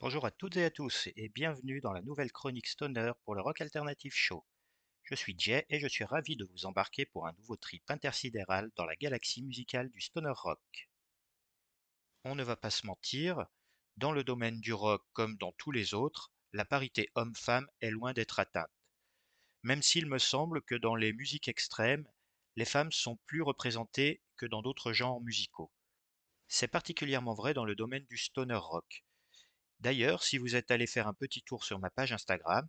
Bonjour à toutes et à tous et bienvenue dans la nouvelle chronique Stoner pour le Rock Alternative Show. Je suis Jay et je suis ravi de vous embarquer pour un nouveau trip intersidéral dans la galaxie musicale du Stoner Rock. On ne va pas se mentir, dans le domaine du rock comme dans tous les autres, la parité homme-femme est loin d'être atteinte. Même s'il me semble que dans les musiques extrêmes, les femmes sont plus représentées que dans d'autres genres musicaux. C'est particulièrement vrai dans le domaine du stoner rock. D'ailleurs, si vous êtes allé faire un petit tour sur ma page Instagram,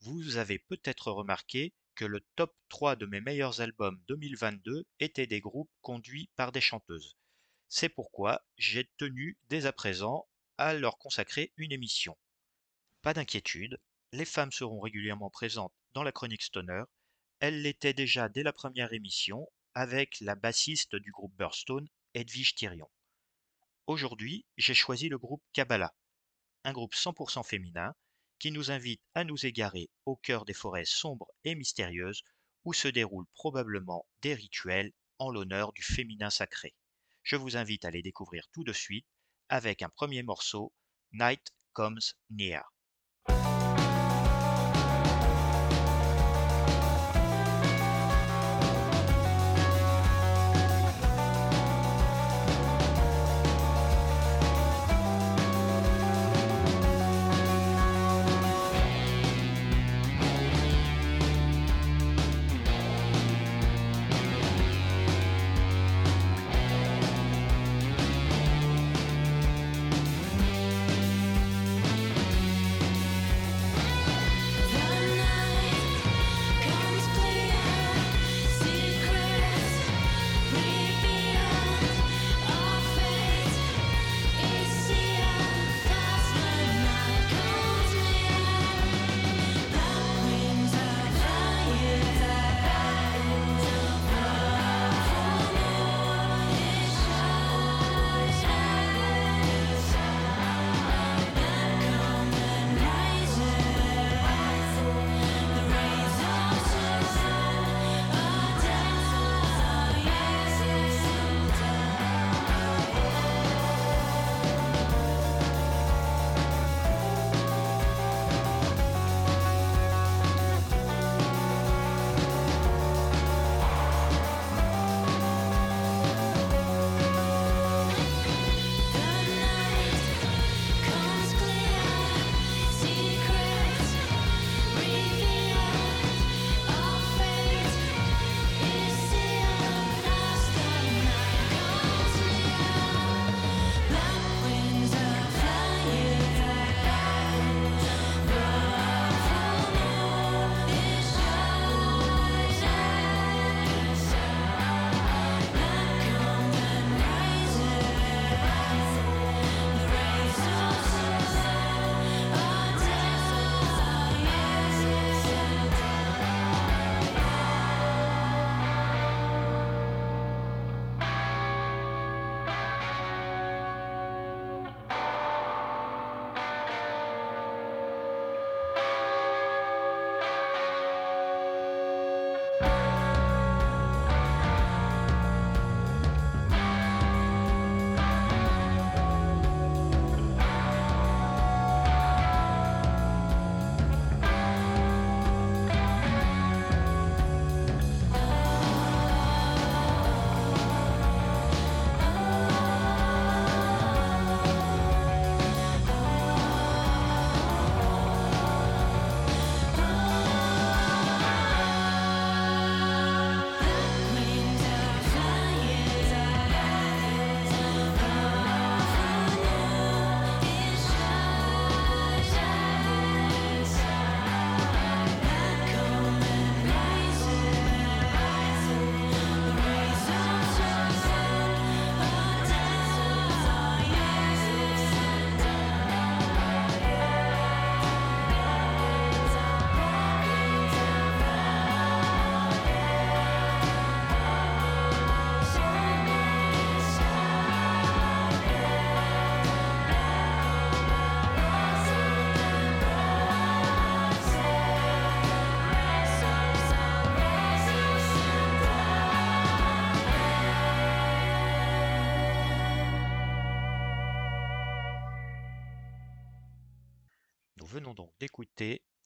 vous avez peut-être remarqué que le top 3 de mes meilleurs albums 2022 étaient des groupes conduits par des chanteuses. C'est pourquoi j'ai tenu dès à présent à leur consacrer une émission. Pas d'inquiétude, les femmes seront régulièrement présentes dans la chronique Stoner. Elles l'étaient déjà dès la première émission avec la bassiste du groupe Burstone, Edwige Thirion. Aujourd'hui, j'ai choisi le groupe Kabbalah un groupe 100% féminin qui nous invite à nous égarer au cœur des forêts sombres et mystérieuses où se déroulent probablement des rituels en l'honneur du féminin sacré. Je vous invite à les découvrir tout de suite avec un premier morceau, Night Comes Near.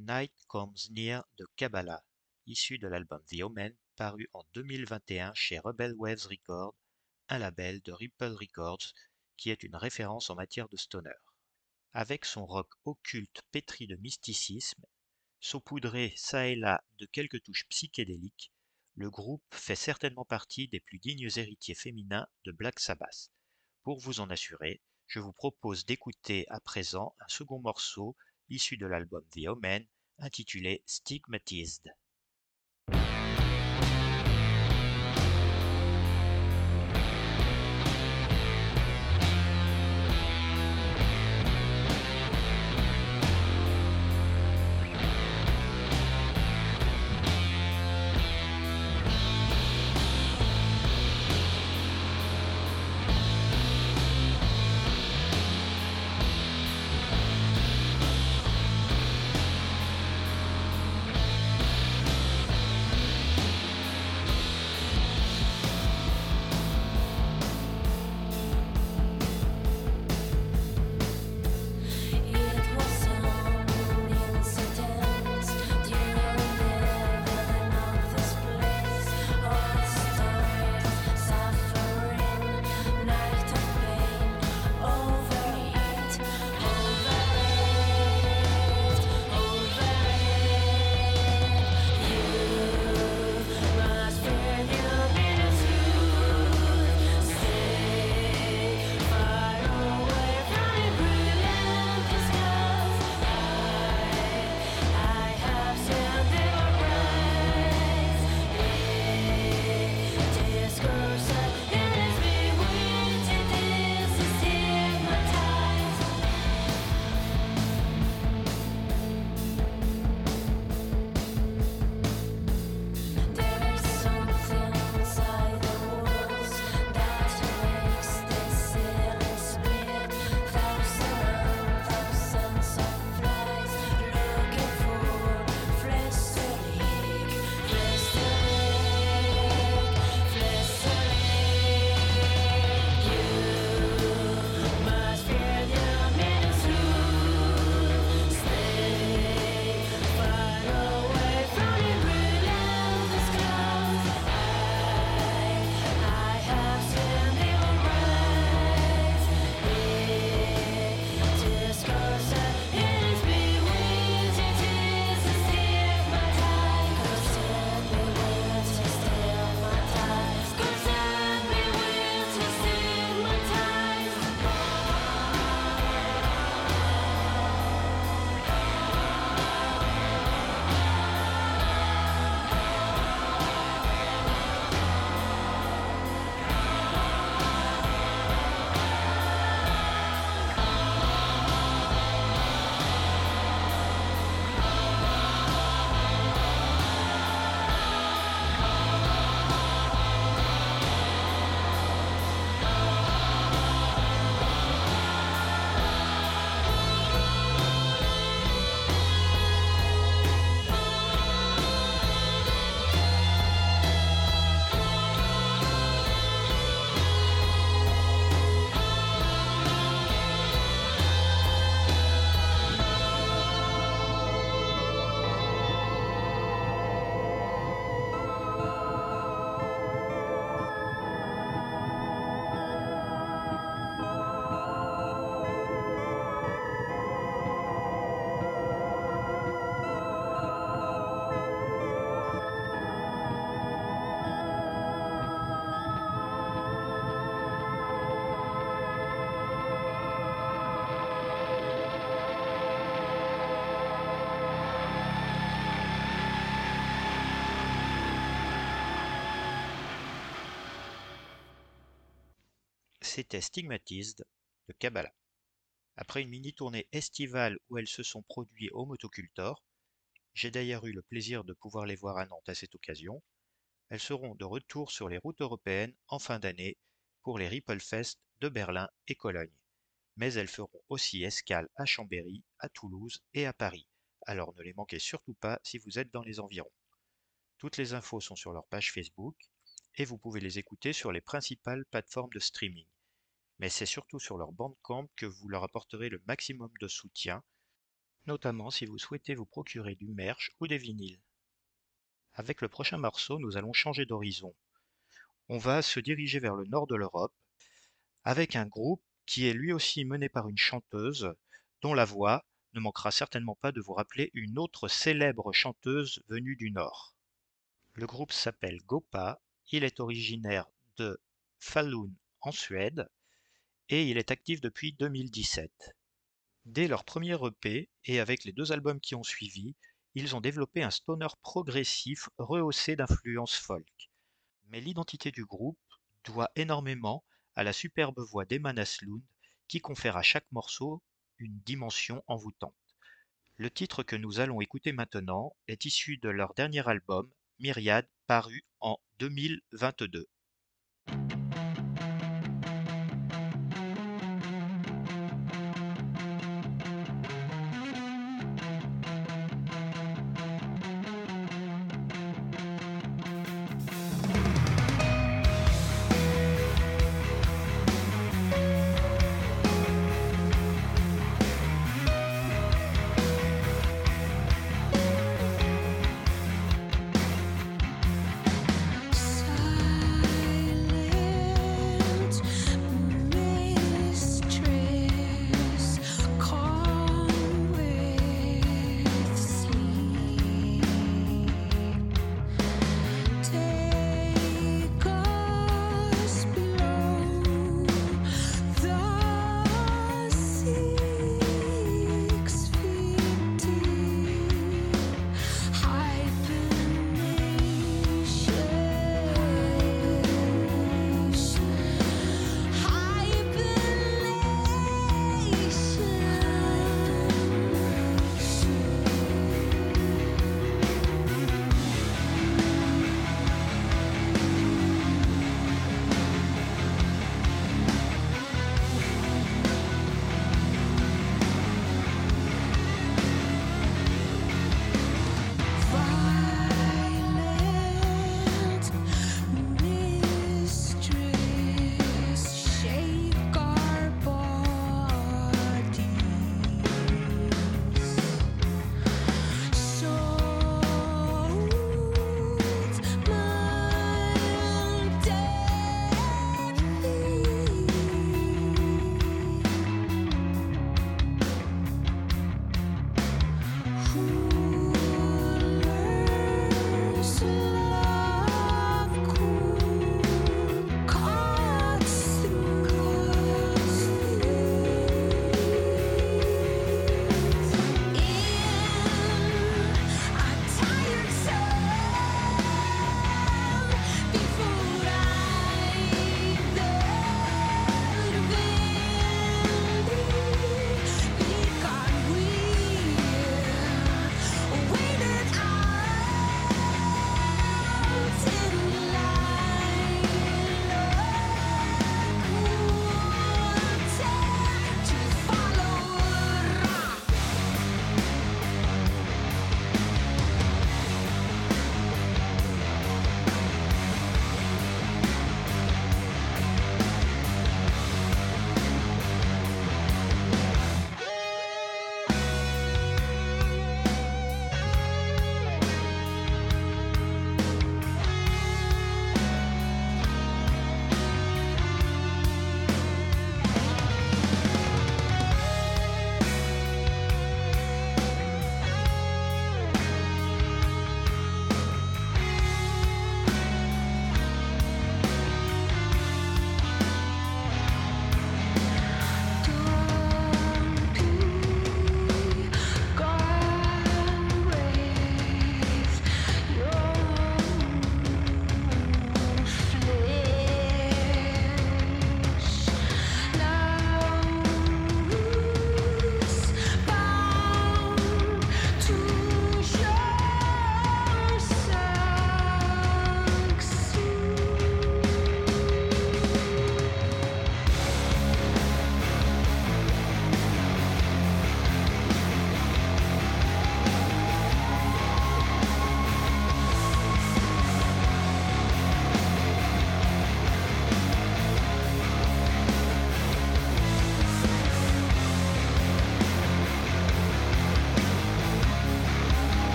Night Comes Near de Kabbalah, issu de l'album The Omen, paru en 2021 chez Rebel Waves Records, un label de Ripple Records qui est une référence en matière de stoner. Avec son rock occulte pétri de mysticisme, saupoudré çà et là de quelques touches psychédéliques, le groupe fait certainement partie des plus dignes héritiers féminins de Black Sabbath. Pour vous en assurer, je vous propose d'écouter à présent un second morceau issu de l'album The Omen intitulé Stigmatized. C'était Stigmatized de Kabbalah. Après une mini-tournée estivale où elles se sont produites au Motocultor, j'ai d'ailleurs eu le plaisir de pouvoir les voir à Nantes à cette occasion, elles seront de retour sur les routes européennes en fin d'année pour les Ripple Fest de Berlin et Cologne. Mais elles feront aussi escale à Chambéry, à Toulouse et à Paris, alors ne les manquez surtout pas si vous êtes dans les environs. Toutes les infos sont sur leur page Facebook et vous pouvez les écouter sur les principales plateformes de streaming mais c'est surtout sur leur Bandcamp que vous leur apporterez le maximum de soutien, notamment si vous souhaitez vous procurer du merch ou des vinyles. Avec le prochain morceau, nous allons changer d'horizon. On va se diriger vers le nord de l'Europe avec un groupe qui est lui aussi mené par une chanteuse dont la voix ne manquera certainement pas de vous rappeler une autre célèbre chanteuse venue du Nord. Le groupe s'appelle Gopa, il est originaire de Falun en Suède et il est actif depuis 2017. Dès leur premier EP et avec les deux albums qui ont suivi, ils ont développé un stoner progressif rehaussé d'influences folk. Mais l'identité du groupe doit énormément à la superbe voix d'Emma Naslund qui confère à chaque morceau une dimension envoûtante. Le titre que nous allons écouter maintenant est issu de leur dernier album, Myriade, paru en 2022.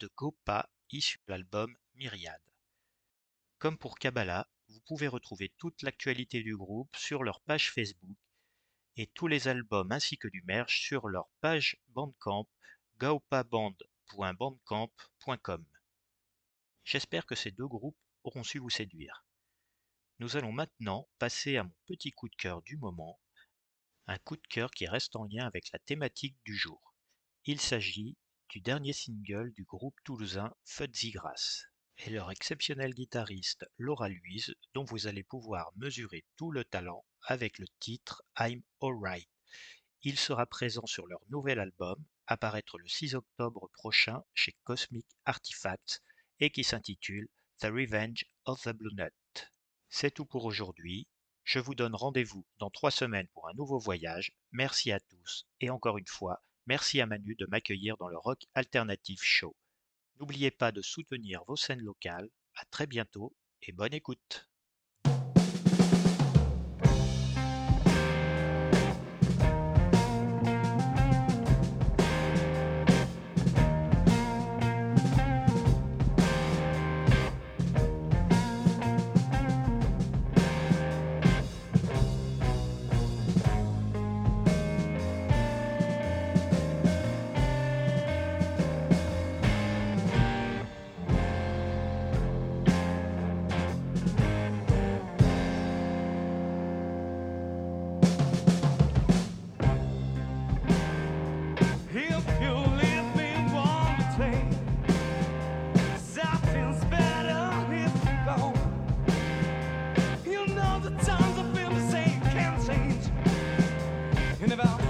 De Gopa issu de l'album Myriade. Comme pour Kabbalah, vous pouvez retrouver toute l'actualité du groupe sur leur page Facebook et tous les albums ainsi que du merch sur leur page Bandcamp gaopaband.bandcamp.com. J'espère que ces deux groupes auront su vous séduire. Nous allons maintenant passer à mon petit coup de cœur du moment, un coup de cœur qui reste en lien avec la thématique du jour. Il s'agit du dernier single du groupe toulousain Fuzzy Grass et leur exceptionnel guitariste Laura Louise dont vous allez pouvoir mesurer tout le talent avec le titre I'm Alright. Il sera présent sur leur nouvel album, apparaître le 6 octobre prochain chez Cosmic Artifacts et qui s'intitule The Revenge of the Blue Nut. C'est tout pour aujourd'hui. Je vous donne rendez-vous dans trois semaines pour un nouveau voyage. Merci à tous et encore une fois, merci à Manu de m'accueillir dans le Rock Alternative Show. N'oubliez pas de soutenir vos scènes locales. À très bientôt et bonne écoute. about?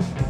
down.